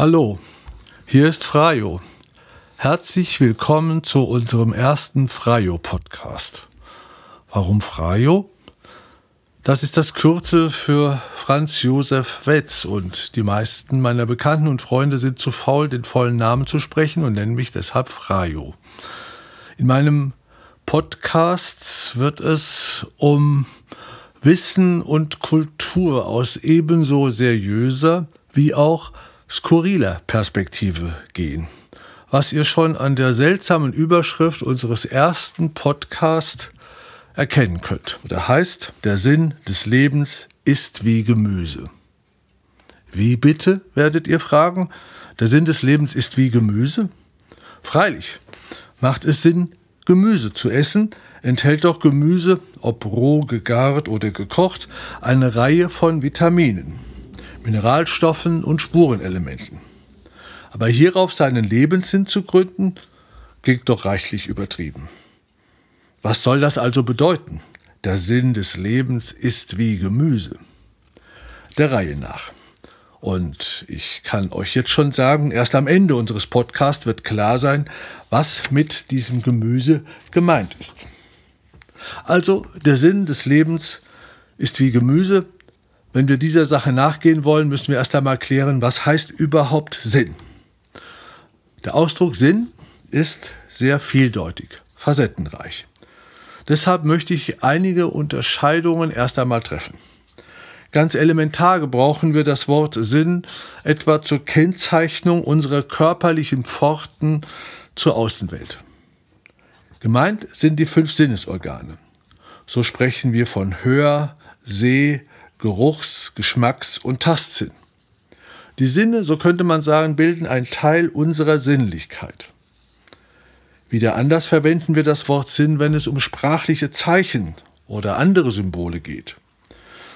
Hallo, hier ist Frajo. Herzlich willkommen zu unserem ersten Frajo-Podcast. Warum Frajo? Das ist das Kürzel für Franz Josef Wetz und die meisten meiner Bekannten und Freunde sind zu faul, den vollen Namen zu sprechen und nennen mich deshalb Frajo. In meinem Podcast wird es um Wissen und Kultur aus ebenso seriöser wie auch skurriler Perspektive gehen. Was ihr schon an der seltsamen Überschrift unseres ersten Podcasts erkennen könnt. Der heißt, der Sinn des Lebens ist wie Gemüse. Wie bitte, werdet ihr fragen? Der Sinn des Lebens ist wie Gemüse? Freilich, macht es Sinn, Gemüse zu essen, enthält doch Gemüse, ob roh, gegart oder gekocht, eine Reihe von Vitaminen. Mineralstoffen und Spurenelementen. Aber hierauf seinen Lebenssinn zu gründen, klingt doch reichlich übertrieben. Was soll das also bedeuten? Der Sinn des Lebens ist wie Gemüse. Der Reihe nach. Und ich kann euch jetzt schon sagen, erst am Ende unseres Podcasts wird klar sein, was mit diesem Gemüse gemeint ist. Also der Sinn des Lebens ist wie Gemüse, wenn wir dieser Sache nachgehen wollen, müssen wir erst einmal klären, was heißt überhaupt Sinn. Der Ausdruck Sinn ist sehr vieldeutig, facettenreich. Deshalb möchte ich einige Unterscheidungen erst einmal treffen. Ganz elementar gebrauchen wir das Wort Sinn etwa zur Kennzeichnung unserer körperlichen Pforten zur Außenwelt. Gemeint sind die fünf Sinnesorgane. So sprechen wir von Hör, Seh, Geruchs-, Geschmacks- und Tastsinn. Die Sinne, so könnte man sagen, bilden einen Teil unserer Sinnlichkeit. Wieder anders verwenden wir das Wort Sinn, wenn es um sprachliche Zeichen oder andere Symbole geht.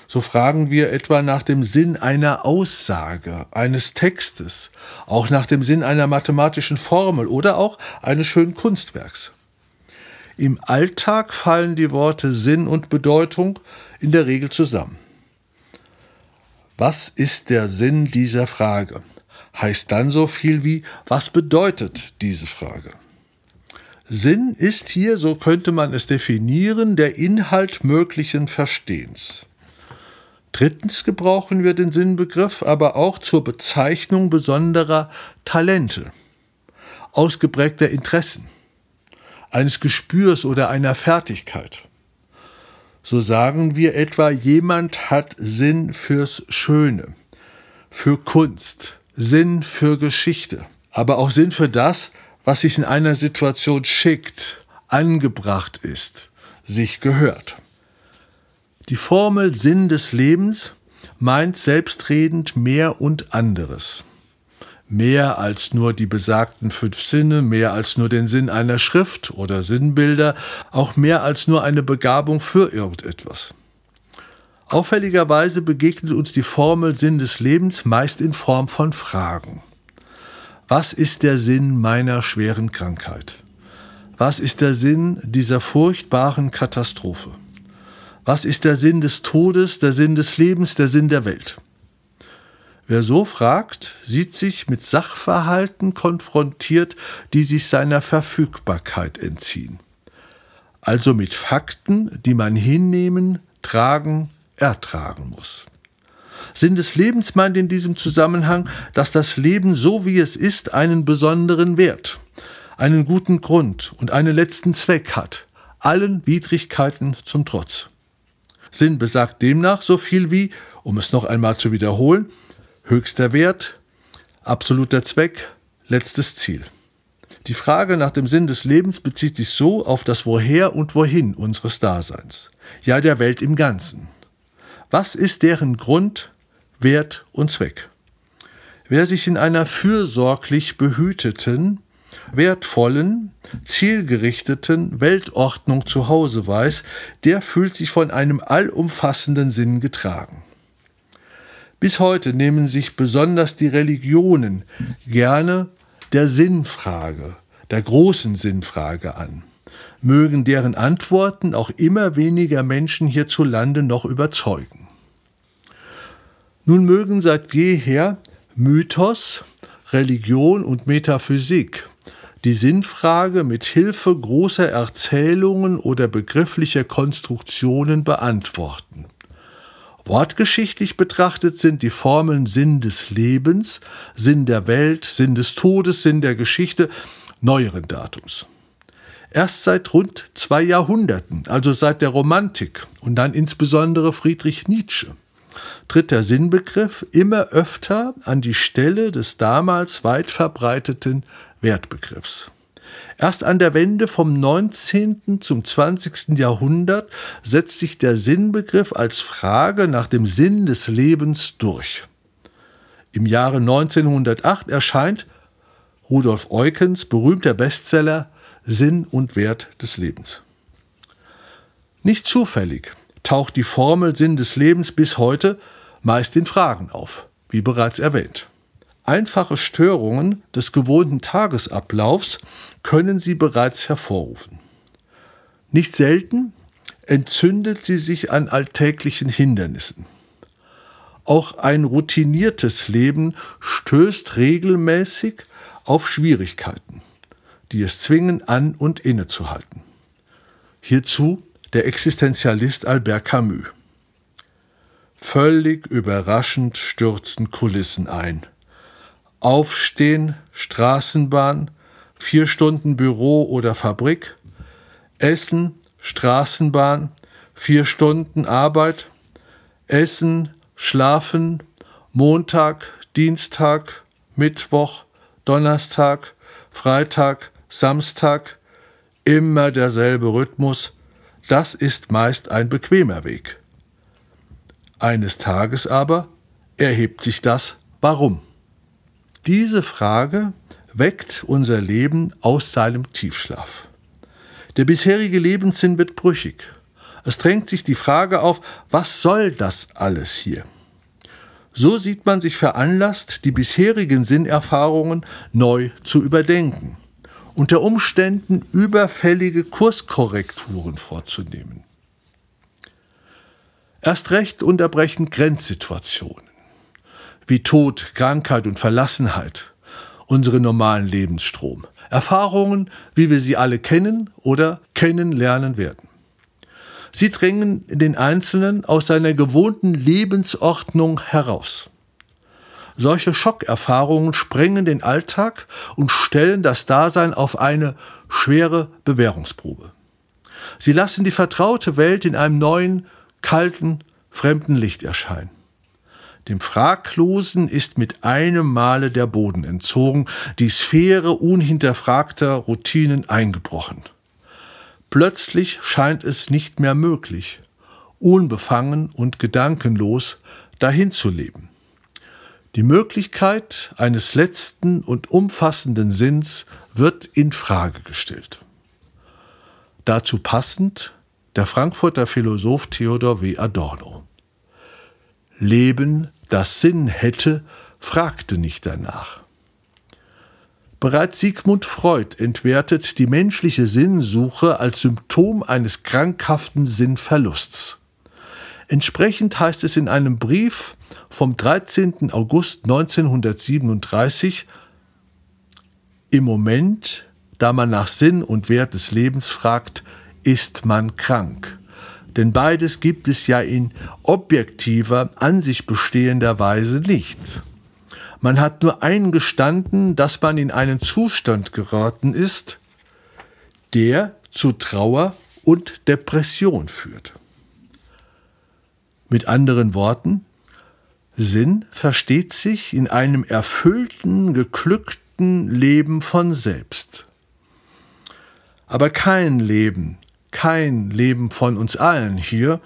So fragen wir etwa nach dem Sinn einer Aussage, eines Textes, auch nach dem Sinn einer mathematischen Formel oder auch eines schönen Kunstwerks. Im Alltag fallen die Worte Sinn und Bedeutung in der Regel zusammen. Was ist der Sinn dieser Frage? Heißt dann so viel wie, was bedeutet diese Frage? Sinn ist hier, so könnte man es definieren, der Inhalt möglichen Verstehens. Drittens gebrauchen wir den Sinnbegriff aber auch zur Bezeichnung besonderer Talente, ausgeprägter Interessen, eines Gespürs oder einer Fertigkeit so sagen wir etwa, jemand hat Sinn fürs Schöne, für Kunst, Sinn für Geschichte, aber auch Sinn für das, was sich in einer Situation schickt, angebracht ist, sich gehört. Die Formel Sinn des Lebens meint selbstredend mehr und anderes mehr als nur die besagten fünf Sinne, mehr als nur den Sinn einer Schrift oder Sinnbilder, auch mehr als nur eine Begabung für irgendetwas. Auffälligerweise begegnet uns die Formel Sinn des Lebens meist in Form von Fragen. Was ist der Sinn meiner schweren Krankheit? Was ist der Sinn dieser furchtbaren Katastrophe? Was ist der Sinn des Todes, der Sinn des Lebens, der Sinn der Welt? Wer so fragt, sieht sich mit Sachverhalten konfrontiert, die sich seiner Verfügbarkeit entziehen. Also mit Fakten, die man hinnehmen, tragen, ertragen muss. Sinn des Lebens meint in diesem Zusammenhang, dass das Leben so wie es ist einen besonderen Wert, einen guten Grund und einen letzten Zweck hat, allen Widrigkeiten zum Trotz. Sinn besagt demnach so viel wie, um es noch einmal zu wiederholen, Höchster Wert, absoluter Zweck, letztes Ziel. Die Frage nach dem Sinn des Lebens bezieht sich so auf das Woher und Wohin unseres Daseins, ja der Welt im Ganzen. Was ist deren Grund, Wert und Zweck? Wer sich in einer fürsorglich behüteten, wertvollen, zielgerichteten Weltordnung zu Hause weiß, der fühlt sich von einem allumfassenden Sinn getragen. Bis heute nehmen sich besonders die Religionen gerne der Sinnfrage, der großen Sinnfrage an, mögen deren Antworten auch immer weniger Menschen hierzulande noch überzeugen. Nun mögen seit jeher Mythos, Religion und Metaphysik die Sinnfrage mit Hilfe großer Erzählungen oder begrifflicher Konstruktionen beantworten. Wortgeschichtlich betrachtet sind die Formeln Sinn des Lebens, Sinn der Welt, Sinn des Todes, Sinn der Geschichte neueren Datums. Erst seit rund zwei Jahrhunderten, also seit der Romantik und dann insbesondere Friedrich Nietzsche, tritt der Sinnbegriff immer öfter an die Stelle des damals weit verbreiteten Wertbegriffs. Erst an der Wende vom 19. zum 20. Jahrhundert setzt sich der Sinnbegriff als Frage nach dem Sinn des Lebens durch. Im Jahre 1908 erscheint Rudolf Eukens berühmter Bestseller Sinn und Wert des Lebens. Nicht zufällig taucht die Formel Sinn des Lebens bis heute meist in Fragen auf, wie bereits erwähnt. Einfache Störungen des gewohnten Tagesablaufs können sie bereits hervorrufen. Nicht selten entzündet sie sich an alltäglichen Hindernissen. Auch ein routiniertes Leben stößt regelmäßig auf Schwierigkeiten, die es zwingen, an und innezuhalten. Hierzu der Existenzialist Albert Camus. Völlig überraschend stürzen Kulissen ein. Aufstehen, Straßenbahn, vier Stunden Büro oder Fabrik, Essen, Straßenbahn, vier Stunden Arbeit, Essen, Schlafen, Montag, Dienstag, Mittwoch, Donnerstag, Freitag, Samstag, immer derselbe Rhythmus, das ist meist ein bequemer Weg. Eines Tages aber erhebt sich das Warum. Diese Frage weckt unser Leben aus seinem Tiefschlaf. Der bisherige Lebenssinn wird brüchig. Es drängt sich die Frage auf, was soll das alles hier? So sieht man sich veranlasst, die bisherigen Sinnerfahrungen neu zu überdenken, unter Umständen überfällige Kurskorrekturen vorzunehmen. Erst recht unterbrechen Grenzsituationen wie Tod, Krankheit und Verlassenheit unseren normalen Lebensstrom. Erfahrungen, wie wir sie alle kennen oder kennenlernen werden. Sie drängen den Einzelnen aus seiner gewohnten Lebensordnung heraus. Solche Schockerfahrungen sprengen den Alltag und stellen das Dasein auf eine schwere Bewährungsprobe. Sie lassen die vertraute Welt in einem neuen, kalten, fremden Licht erscheinen. Dem Fraglosen ist mit einem Male der Boden entzogen, die Sphäre unhinterfragter Routinen eingebrochen. Plötzlich scheint es nicht mehr möglich, unbefangen und gedankenlos dahin zu leben. Die Möglichkeit eines letzten und umfassenden Sinns wird in Frage gestellt. Dazu passend der Frankfurter Philosoph Theodor W. Adorno. Leben das Sinn hätte, fragte nicht danach. Bereits Sigmund Freud entwertet die menschliche Sinnsuche als Symptom eines krankhaften Sinnverlusts. Entsprechend heißt es in einem Brief vom 13. August 1937, im Moment, da man nach Sinn und Wert des Lebens fragt, ist man krank denn beides gibt es ja in objektiver, an sich bestehender Weise nicht. Man hat nur eingestanden, dass man in einen Zustand geraten ist, der zu Trauer und Depression führt. Mit anderen Worten, Sinn versteht sich in einem erfüllten, geglückten Leben von selbst. Aber kein Leben kein Leben von uns allen hier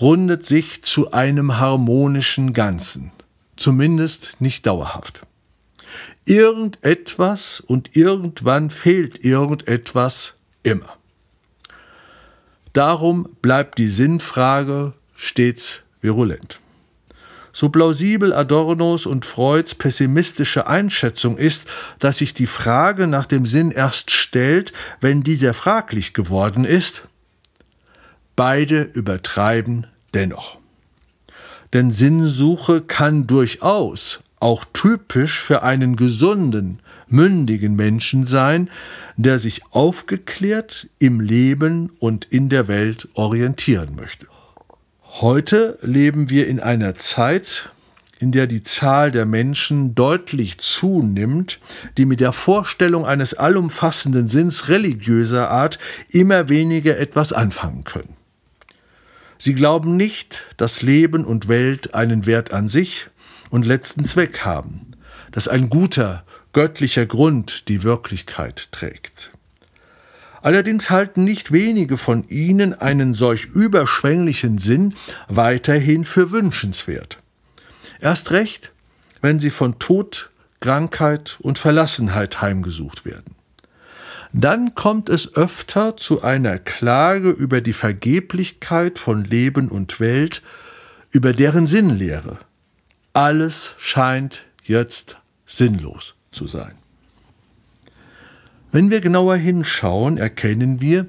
rundet sich zu einem harmonischen Ganzen, zumindest nicht dauerhaft. Irgendetwas und irgendwann fehlt irgendetwas immer. Darum bleibt die Sinnfrage stets virulent. So plausibel Adornos und Freuds pessimistische Einschätzung ist, dass sich die Frage nach dem Sinn erst stellt, wenn dieser fraglich geworden ist, beide übertreiben dennoch. Denn Sinnsuche kann durchaus auch typisch für einen gesunden, mündigen Menschen sein, der sich aufgeklärt im Leben und in der Welt orientieren möchte. Heute leben wir in einer Zeit, in der die Zahl der Menschen deutlich zunimmt, die mit der Vorstellung eines allumfassenden Sinns religiöser Art immer weniger etwas anfangen können. Sie glauben nicht, dass Leben und Welt einen Wert an sich und letzten Zweck haben, dass ein guter, göttlicher Grund die Wirklichkeit trägt. Allerdings halten nicht wenige von ihnen einen solch überschwänglichen Sinn weiterhin für wünschenswert. Erst recht, wenn sie von Tod, Krankheit und Verlassenheit heimgesucht werden. Dann kommt es öfter zu einer Klage über die Vergeblichkeit von Leben und Welt, über deren Sinnlehre. Alles scheint jetzt sinnlos zu sein. Wenn wir genauer hinschauen, erkennen wir,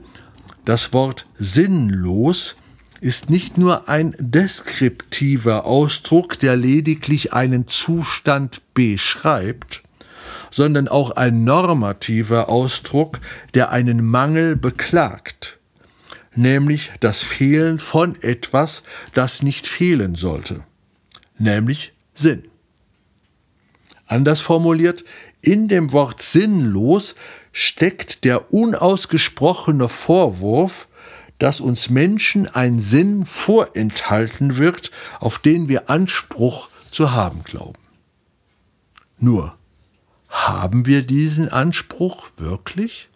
das Wort sinnlos ist nicht nur ein deskriptiver Ausdruck, der lediglich einen Zustand beschreibt, sondern auch ein normativer Ausdruck, der einen Mangel beklagt, nämlich das Fehlen von etwas, das nicht fehlen sollte, nämlich Sinn. Anders formuliert, in dem Wort sinnlos steckt der unausgesprochene Vorwurf, dass uns Menschen ein Sinn vorenthalten wird, auf den wir Anspruch zu haben glauben. Nur, haben wir diesen Anspruch wirklich?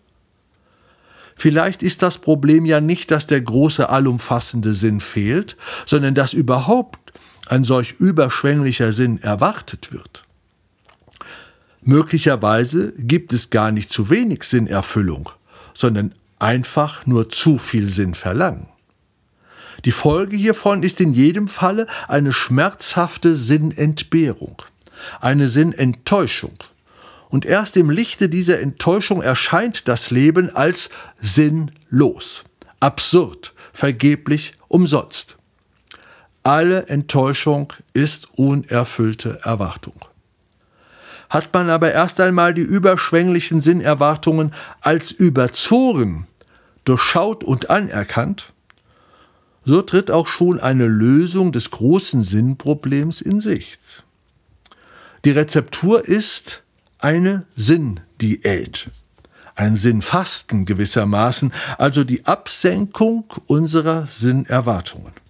Vielleicht ist das Problem ja nicht, dass der große allumfassende Sinn fehlt, sondern dass überhaupt ein solch überschwänglicher Sinn erwartet wird. Möglicherweise gibt es gar nicht zu wenig Sinnerfüllung, sondern einfach nur zu viel Sinn verlangen. Die Folge hiervon ist in jedem Falle eine schmerzhafte Sinnentbehrung, eine Sinnenttäuschung. Und erst im Lichte dieser Enttäuschung erscheint das Leben als sinnlos, absurd, vergeblich, umsonst. Alle Enttäuschung ist unerfüllte Erwartung hat man aber erst einmal die überschwänglichen Sinnerwartungen als überzogen durchschaut und anerkannt, so tritt auch schon eine Lösung des großen Sinnproblems in Sicht. Die Rezeptur ist eine Sinndiät, ein Sinnfasten gewissermaßen, also die Absenkung unserer Sinnerwartungen.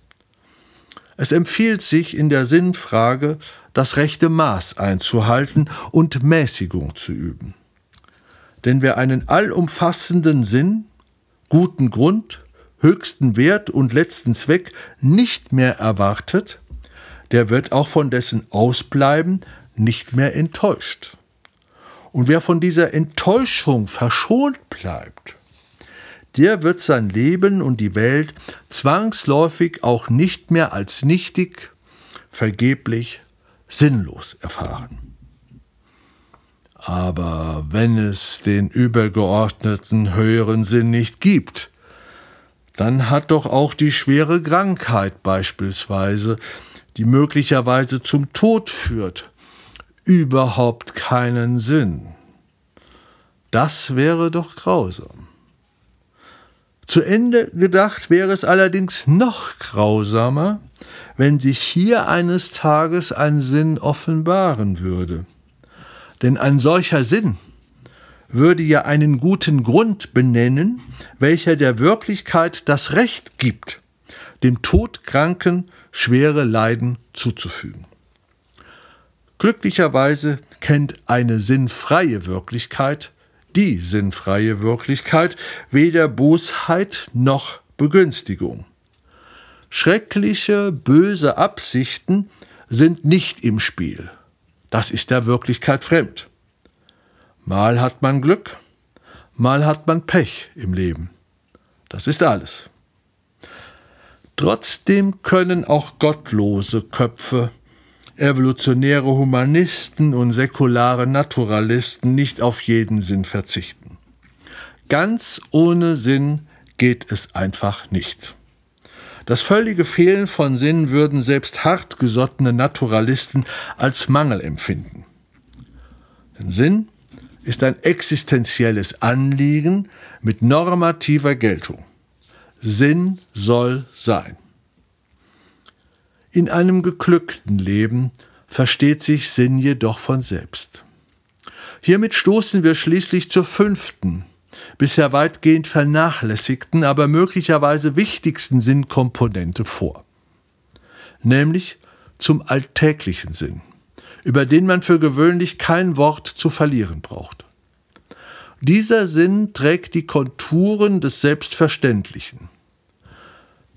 Es empfiehlt sich in der Sinnfrage, das rechte Maß einzuhalten und Mäßigung zu üben. Denn wer einen allumfassenden Sinn guten Grund, höchsten Wert und letzten Zweck nicht mehr erwartet, der wird auch von dessen Ausbleiben nicht mehr enttäuscht. Und wer von dieser Enttäuschung verschont bleibt, der wird sein Leben und die Welt zwangsläufig auch nicht mehr als nichtig, vergeblich, sinnlos erfahren. Aber wenn es den übergeordneten höheren Sinn nicht gibt, dann hat doch auch die schwere Krankheit beispielsweise, die möglicherweise zum Tod führt, überhaupt keinen Sinn. Das wäre doch grausam. Zu Ende gedacht wäre es allerdings noch grausamer, wenn sich hier eines Tages ein Sinn offenbaren würde. Denn ein solcher Sinn würde ja einen guten Grund benennen, welcher der Wirklichkeit das Recht gibt, dem Todkranken schwere Leiden zuzufügen. Glücklicherweise kennt eine sinnfreie Wirklichkeit, die sinnfreie Wirklichkeit, weder Bosheit noch Begünstigung. Schreckliche, böse Absichten sind nicht im Spiel. Das ist der Wirklichkeit fremd. Mal hat man Glück, mal hat man Pech im Leben. Das ist alles. Trotzdem können auch gottlose Köpfe, evolutionäre Humanisten und säkulare Naturalisten nicht auf jeden Sinn verzichten. Ganz ohne Sinn geht es einfach nicht. Das völlige Fehlen von Sinn würden selbst hartgesottene Naturalisten als Mangel empfinden. Denn Sinn ist ein existenzielles Anliegen mit normativer Geltung. Sinn soll sein. In einem geglückten Leben versteht sich Sinn jedoch von selbst. Hiermit stoßen wir schließlich zur fünften, bisher weitgehend vernachlässigten, aber möglicherweise wichtigsten Sinnkomponente vor, nämlich zum alltäglichen Sinn, über den man für gewöhnlich kein Wort zu verlieren braucht. Dieser Sinn trägt die Konturen des Selbstverständlichen.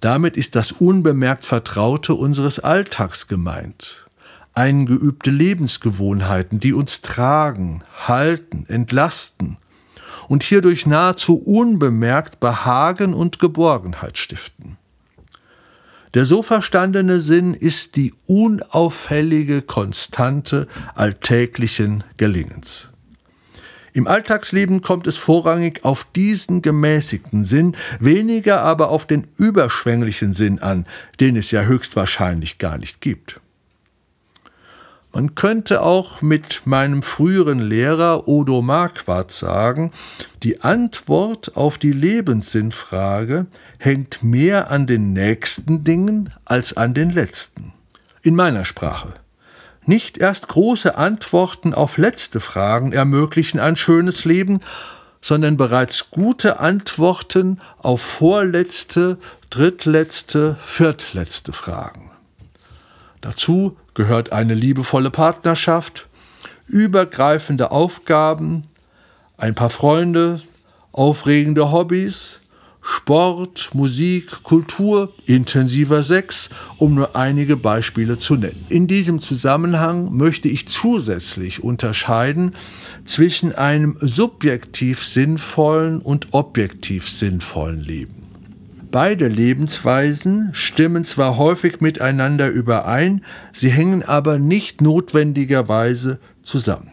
Damit ist das unbemerkt Vertraute unseres Alltags gemeint, eingeübte Lebensgewohnheiten, die uns tragen, halten, entlasten und hierdurch nahezu unbemerkt Behagen und Geborgenheit stiften. Der so verstandene Sinn ist die unauffällige Konstante alltäglichen Gelingens. Im Alltagsleben kommt es vorrangig auf diesen gemäßigten Sinn, weniger aber auf den überschwänglichen Sinn an, den es ja höchstwahrscheinlich gar nicht gibt. Man könnte auch mit meinem früheren Lehrer Odo Marquardt sagen, die Antwort auf die Lebenssinnfrage hängt mehr an den nächsten Dingen als an den letzten. In meiner Sprache. Nicht erst große Antworten auf letzte Fragen ermöglichen ein schönes Leben, sondern bereits gute Antworten auf vorletzte, drittletzte, viertletzte Fragen. Dazu gehört eine liebevolle Partnerschaft, übergreifende Aufgaben, ein paar Freunde, aufregende Hobbys, Sport, Musik, Kultur, intensiver Sex, um nur einige Beispiele zu nennen. In diesem Zusammenhang möchte ich zusätzlich unterscheiden zwischen einem subjektiv sinnvollen und objektiv sinnvollen Leben. Beide Lebensweisen stimmen zwar häufig miteinander überein, sie hängen aber nicht notwendigerweise zusammen.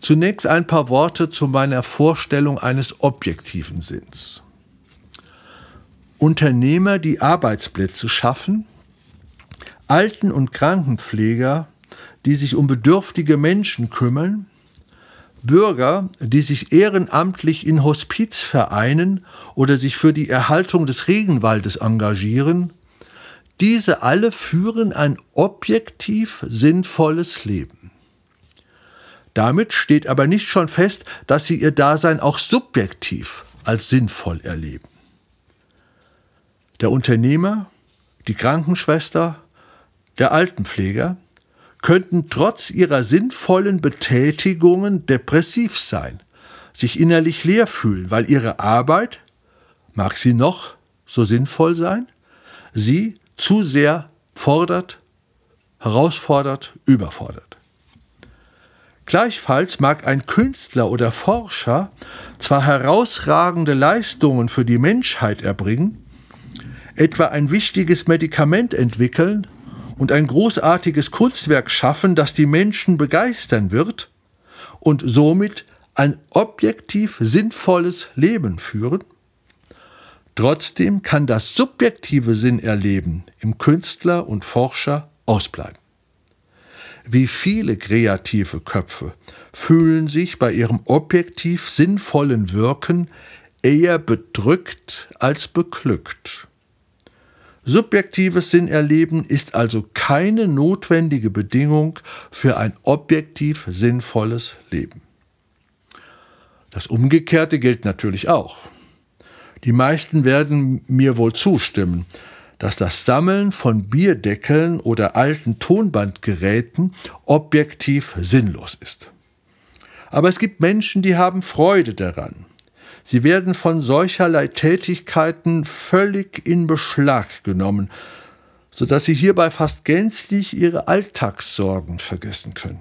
Zunächst ein paar Worte zu meiner Vorstellung eines objektiven Sinns. Unternehmer, die Arbeitsplätze schaffen, Alten- und Krankenpfleger, die sich um bedürftige Menschen kümmern, Bürger, die sich ehrenamtlich in Hospizvereinen oder sich für die Erhaltung des Regenwaldes engagieren, diese alle führen ein objektiv sinnvolles Leben. Damit steht aber nicht schon fest, dass sie ihr Dasein auch subjektiv als sinnvoll erleben. Der Unternehmer, die Krankenschwester, der Altenpfleger könnten trotz ihrer sinnvollen Betätigungen depressiv sein, sich innerlich leer fühlen, weil ihre Arbeit, mag sie noch so sinnvoll sein, sie zu sehr fordert, herausfordert, überfordert. Gleichfalls mag ein Künstler oder Forscher zwar herausragende Leistungen für die Menschheit erbringen, etwa ein wichtiges Medikament entwickeln und ein großartiges Kunstwerk schaffen, das die Menschen begeistern wird und somit ein objektiv sinnvolles Leben führen? Trotzdem kann das subjektive Sinnerleben im Künstler und Forscher ausbleiben. Wie viele kreative Köpfe fühlen sich bei ihrem objektiv sinnvollen Wirken eher bedrückt als beglückt. Subjektives Sinnerleben ist also keine notwendige Bedingung für ein objektiv sinnvolles Leben. Das Umgekehrte gilt natürlich auch. Die meisten werden mir wohl zustimmen, dass das Sammeln von Bierdeckeln oder alten Tonbandgeräten objektiv sinnlos ist. Aber es gibt Menschen, die haben Freude daran. Sie werden von solcherlei Tätigkeiten völlig in Beschlag genommen, sodass sie hierbei fast gänzlich ihre Alltagssorgen vergessen können.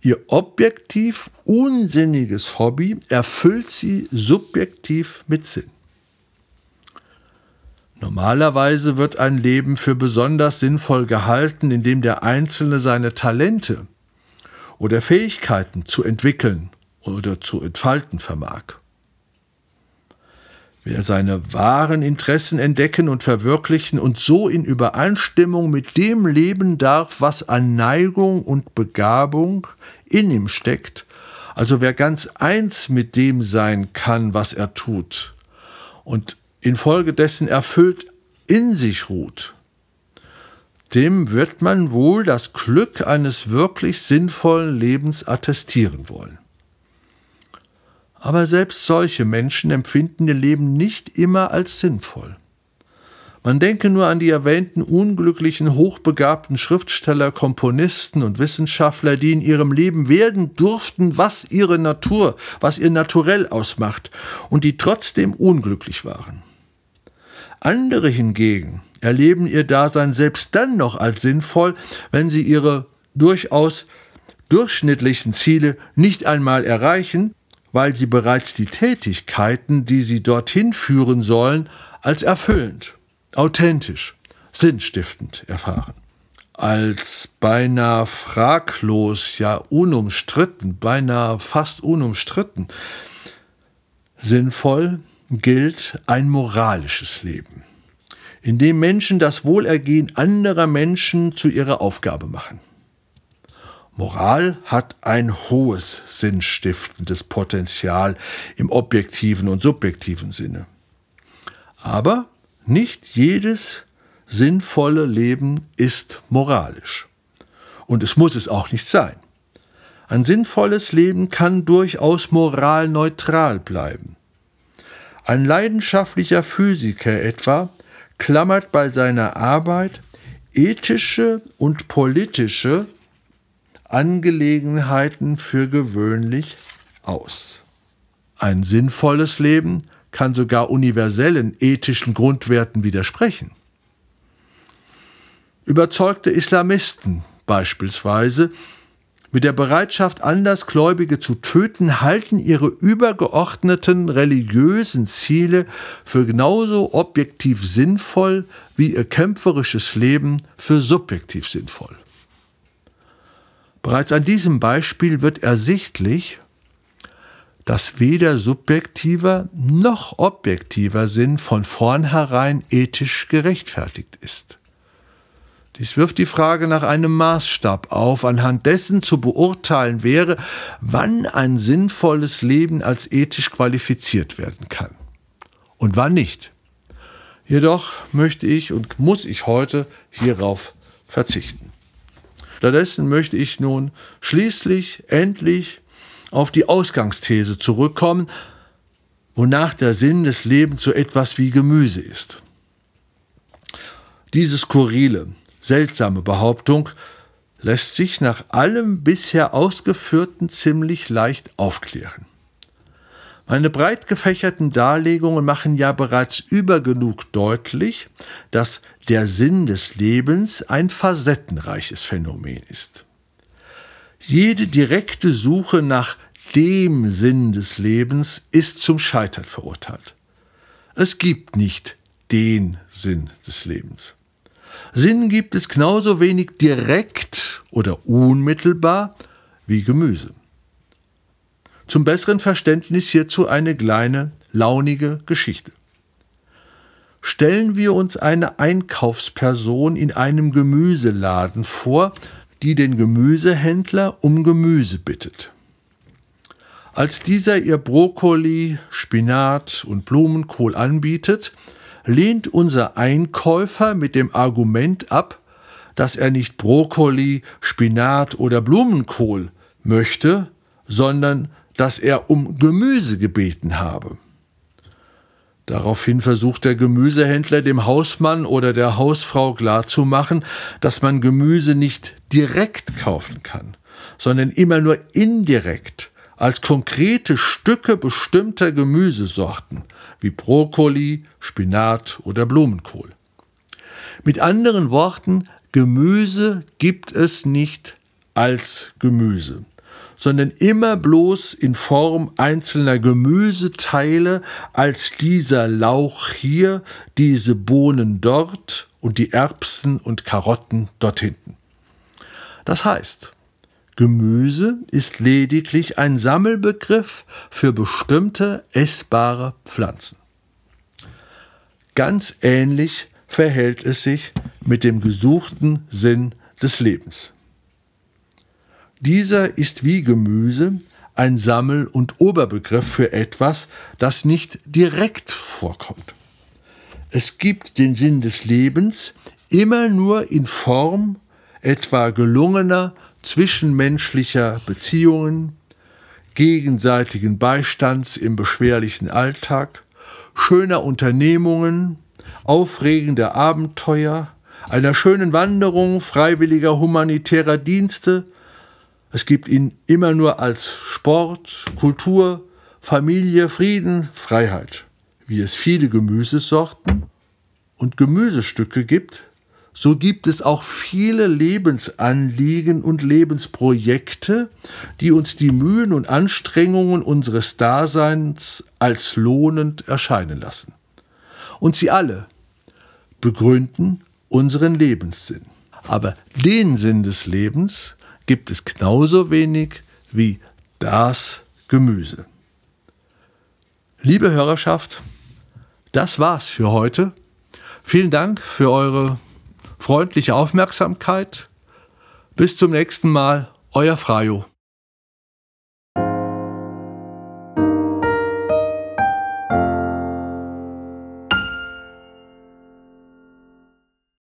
Ihr objektiv unsinniges Hobby erfüllt sie subjektiv mit Sinn. Normalerweise wird ein Leben für besonders sinnvoll gehalten, indem der Einzelne seine Talente oder Fähigkeiten zu entwickeln oder zu entfalten vermag. Wer seine wahren Interessen entdecken und verwirklichen und so in Übereinstimmung mit dem leben darf, was an Neigung und Begabung in ihm steckt, also wer ganz eins mit dem sein kann, was er tut und infolgedessen erfüllt in sich ruht, dem wird man wohl das Glück eines wirklich sinnvollen Lebens attestieren wollen. Aber selbst solche Menschen empfinden ihr Leben nicht immer als sinnvoll. Man denke nur an die erwähnten unglücklichen, hochbegabten Schriftsteller, Komponisten und Wissenschaftler, die in ihrem Leben werden durften, was ihre Natur, was ihr Naturell ausmacht, und die trotzdem unglücklich waren. Andere hingegen erleben ihr Dasein selbst dann noch als sinnvoll, wenn sie ihre durchaus durchschnittlichen Ziele nicht einmal erreichen, weil sie bereits die Tätigkeiten, die sie dorthin führen sollen, als erfüllend, authentisch, sinnstiftend erfahren. Als beinahe fraglos, ja unumstritten, beinahe fast unumstritten, sinnvoll gilt ein moralisches Leben, in dem Menschen das Wohlergehen anderer Menschen zu ihrer Aufgabe machen. Moral hat ein hohes sinnstiftendes Potenzial im objektiven und subjektiven Sinne. Aber nicht jedes sinnvolle Leben ist moralisch. Und es muss es auch nicht sein. Ein sinnvolles Leben kann durchaus moralneutral bleiben. Ein leidenschaftlicher Physiker etwa klammert bei seiner Arbeit ethische und politische Angelegenheiten für gewöhnlich aus. Ein sinnvolles Leben kann sogar universellen ethischen Grundwerten widersprechen. Überzeugte Islamisten beispielsweise mit der Bereitschaft, Andersgläubige zu töten, halten ihre übergeordneten religiösen Ziele für genauso objektiv sinnvoll wie ihr kämpferisches Leben für subjektiv sinnvoll. Bereits an diesem Beispiel wird ersichtlich, dass weder subjektiver noch objektiver Sinn von vornherein ethisch gerechtfertigt ist. Dies wirft die Frage nach einem Maßstab auf, anhand dessen zu beurteilen wäre, wann ein sinnvolles Leben als ethisch qualifiziert werden kann und wann nicht. Jedoch möchte ich und muss ich heute hierauf verzichten. Stattdessen möchte ich nun schließlich endlich auf die Ausgangsthese zurückkommen, wonach der Sinn des Lebens so etwas wie Gemüse ist. Diese skurrile, seltsame Behauptung lässt sich nach allem bisher Ausgeführten ziemlich leicht aufklären. Meine breit gefächerten Darlegungen machen ja bereits übergenug deutlich, dass der Sinn des Lebens ein facettenreiches Phänomen ist. Jede direkte Suche nach dem Sinn des Lebens ist zum Scheitern verurteilt. Es gibt nicht den Sinn des Lebens. Sinn gibt es genauso wenig direkt oder unmittelbar wie Gemüse. Zum besseren Verständnis hierzu eine kleine, launige Geschichte. Stellen wir uns eine Einkaufsperson in einem Gemüseladen vor, die den Gemüsehändler um Gemüse bittet. Als dieser ihr Brokkoli, Spinat und Blumenkohl anbietet, lehnt unser Einkäufer mit dem Argument ab, dass er nicht Brokkoli, Spinat oder Blumenkohl möchte, sondern dass er um Gemüse gebeten habe. Daraufhin versucht der Gemüsehändler dem Hausmann oder der Hausfrau klarzumachen, dass man Gemüse nicht direkt kaufen kann, sondern immer nur indirekt als konkrete Stücke bestimmter Gemüsesorten wie Brokkoli, Spinat oder Blumenkohl. Mit anderen Worten, Gemüse gibt es nicht als Gemüse sondern immer bloß in Form einzelner Gemüseteile, als dieser Lauch hier, diese Bohnen dort und die Erbsen und Karotten dort hinten. Das heißt, Gemüse ist lediglich ein Sammelbegriff für bestimmte essbare Pflanzen. ganz ähnlich verhält es sich mit dem gesuchten Sinn des Lebens. Dieser ist wie Gemüse ein Sammel- und Oberbegriff für etwas, das nicht direkt vorkommt. Es gibt den Sinn des Lebens immer nur in Form etwa gelungener zwischenmenschlicher Beziehungen, gegenseitigen Beistands im beschwerlichen Alltag, schöner Unternehmungen, aufregender Abenteuer, einer schönen Wanderung, freiwilliger humanitärer Dienste. Es gibt ihn immer nur als Sport, Kultur, Familie, Frieden, Freiheit, wie es viele Gemüsesorten und Gemüsestücke gibt, so gibt es auch viele Lebensanliegen und Lebensprojekte, die uns die Mühen und Anstrengungen unseres Daseins als lohnend erscheinen lassen. Und sie alle begründen unseren Lebenssinn. Aber den Sinn des Lebens gibt es genauso wenig wie das Gemüse. Liebe Hörerschaft, das war's für heute. Vielen Dank für eure freundliche Aufmerksamkeit. Bis zum nächsten Mal, euer Frajo.